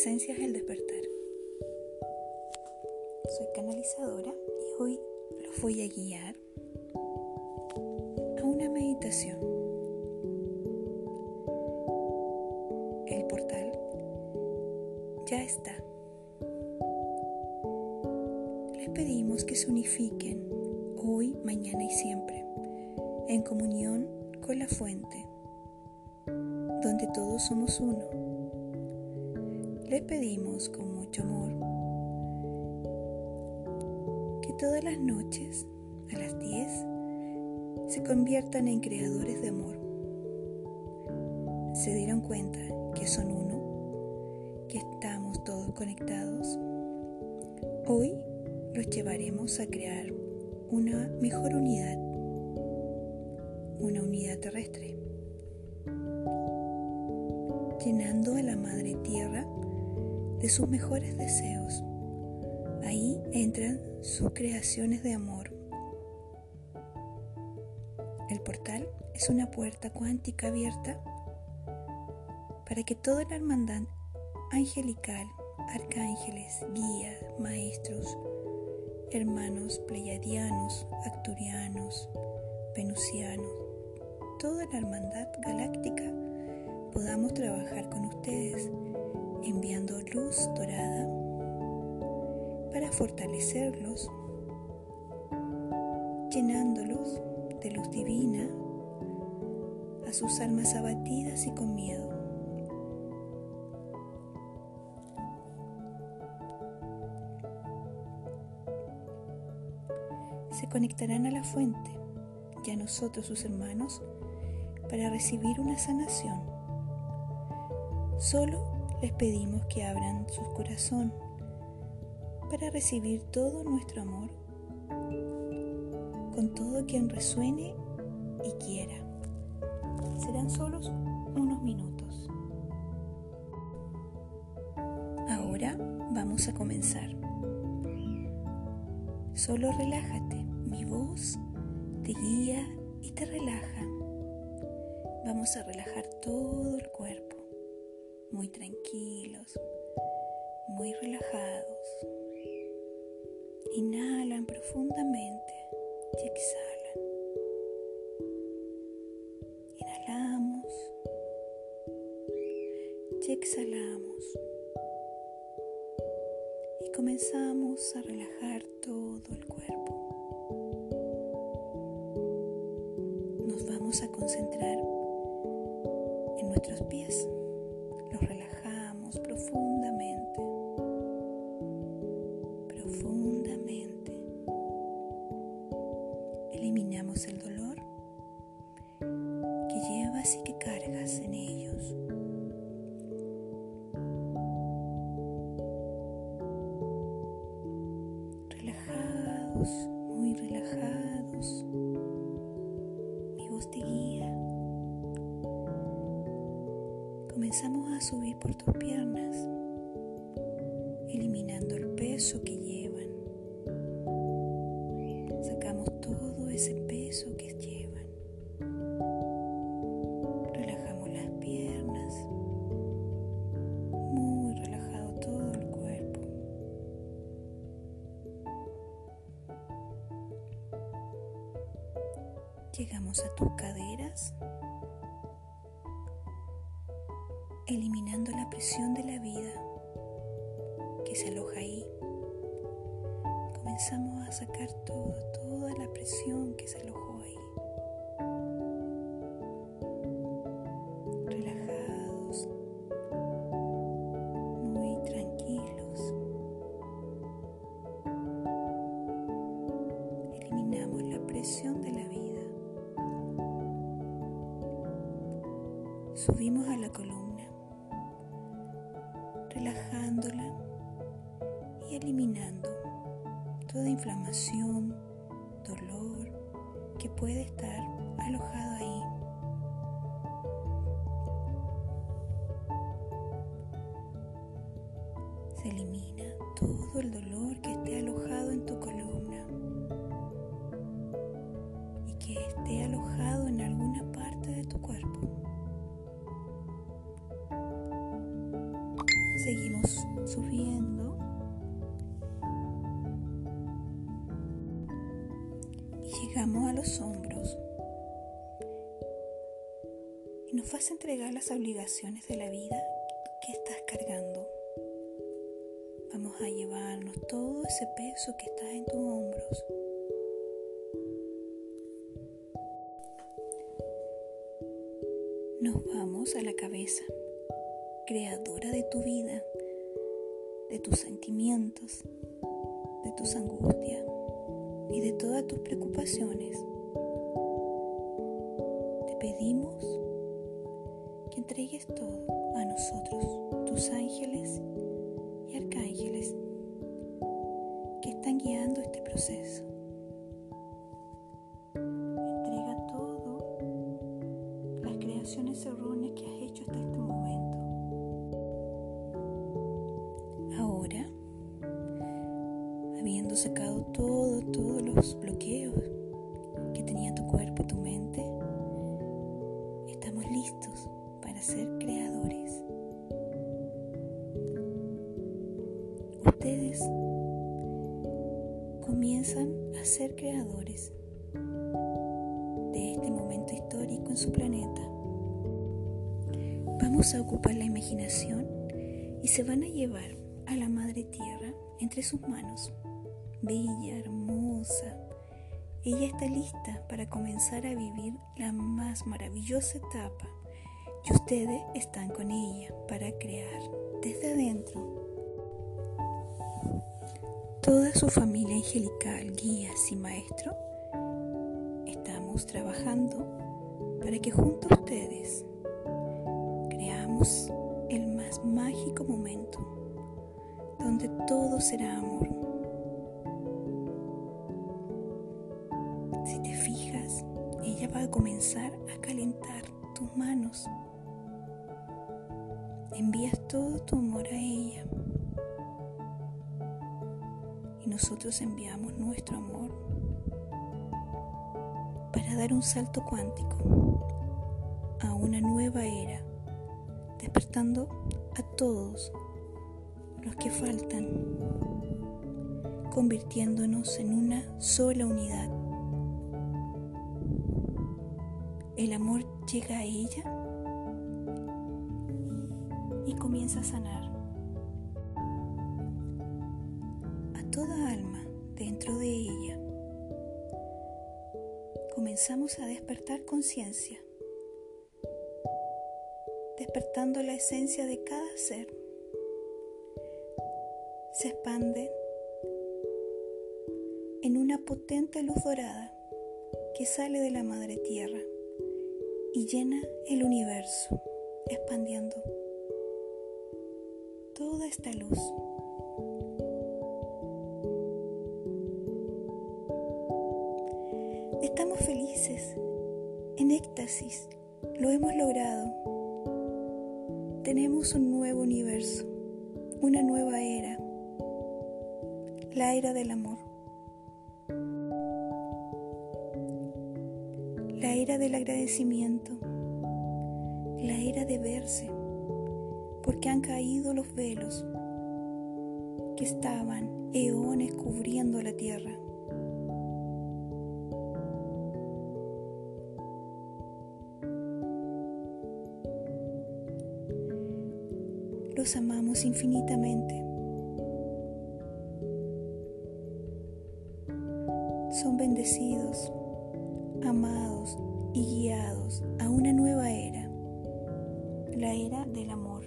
Esencias del despertar. Soy canalizadora y hoy los voy a guiar a una meditación. El portal ya está. Les pedimos que se unifiquen hoy, mañana y siempre en comunión con la fuente, donde todos somos uno. Les pedimos con mucho amor que todas las noches a las 10 se conviertan en creadores de amor. Se dieron cuenta que son uno, que estamos todos conectados. Hoy los llevaremos a crear una mejor unidad una unidad terrestre, llenando a la Madre Tierra de sus mejores deseos. Ahí entran sus creaciones de amor. El portal es una puerta cuántica abierta para que toda la hermandad angelical, arcángeles, guías, maestros, hermanos pleiadianos, acturianos, venusianos, toda la hermandad galáctica podamos trabajar con ustedes enviando luz dorada para fortalecerlos, llenándolos de luz divina a sus almas abatidas y con miedo. Se conectarán a la fuente y a nosotros sus hermanos para recibir una sanación. Solo les pedimos que abran su corazón para recibir todo nuestro amor con todo quien resuene y quiera. Serán solos unos minutos. Ahora vamos a comenzar. Solo relájate, mi voz te guía y te relaja. Vamos a relajar todo el cuerpo, muy tranquilos, muy relajados. Inhalan profundamente y exhalan. Inhalamos y exhalamos. Y comenzamos a relajar todo el cuerpo. Nos vamos a concentrar nuestros pies. Los relajamos profundamente, profundamente. Eliminamos el dolor que llevas y que cargas en ellos. Relajados. Comenzamos a subir por tus piernas, eliminando el peso que llevan. Sacamos todo ese peso que llevan. Relajamos las piernas, muy relajado todo el cuerpo. Llegamos a tus caderas presión de la vida que se aloja ahí. Comenzamos a sacar todo, toda la presión que se alojó ahí. Relajados, muy tranquilos. Eliminamos la presión de la vida. Subimos a la columna relajándola y eliminando toda inflamación, dolor que puede estar alojado ahí. Se elimina todo el dolor que esté alojado en tu columna subiendo. Y llegamos a los hombros. Y nos vas a entregar las obligaciones de la vida que estás cargando. Vamos a llevarnos todo ese peso que está en tus hombros. Nos vamos a la cabeza, creadora de tu vida de tus sentimientos, de tus angustias y de todas tus preocupaciones. Te pedimos que entregues todo a nosotros, tus ángeles y arcángeles que están guiando este proceso. Habiendo sacado todo, todos los bloqueos que tenía tu cuerpo, tu mente, estamos listos para ser creadores. Ustedes comienzan a ser creadores de este momento histórico en su planeta. Vamos a ocupar la imaginación y se van a llevar a la Madre Tierra entre sus manos. Bella, hermosa. Ella está lista para comenzar a vivir la más maravillosa etapa y ustedes están con ella para crear desde adentro. Toda su familia angelical, guías y maestros, estamos trabajando para que junto a ustedes el más mágico momento donde todo será amor. A comenzar a calentar tus manos. Envías todo tu amor a ella. Y nosotros enviamos nuestro amor para dar un salto cuántico a una nueva era despertando a todos los que faltan, convirtiéndonos en una sola unidad. El amor llega a ella y comienza a sanar a toda alma dentro de ella. Comenzamos a despertar conciencia despertando la esencia de cada ser. Se expande en una potente luz dorada que sale de la madre tierra y llena el universo, expandiendo toda esta luz. Estamos felices, en éxtasis, lo hemos logrado tenemos un nuevo universo, una nueva era, la era del amor, era del agradecimiento, la era de verse, porque han caído los velos que estaban eones cubriendo la tierra. los amamos infinitamente. La era del amor.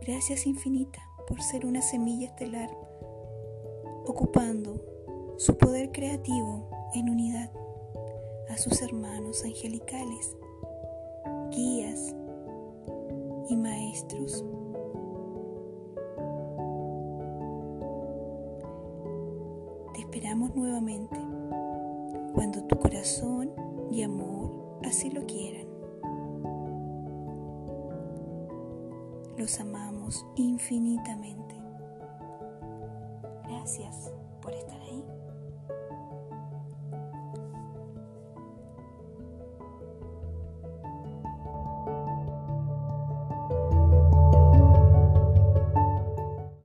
Gracias infinita por ser una semilla estelar, ocupando su poder creativo en unidad a sus hermanos angelicales, guías y maestros. Nuevamente cuando tu corazón y amor así lo quieran. Los amamos infinitamente. Gracias por estar ahí.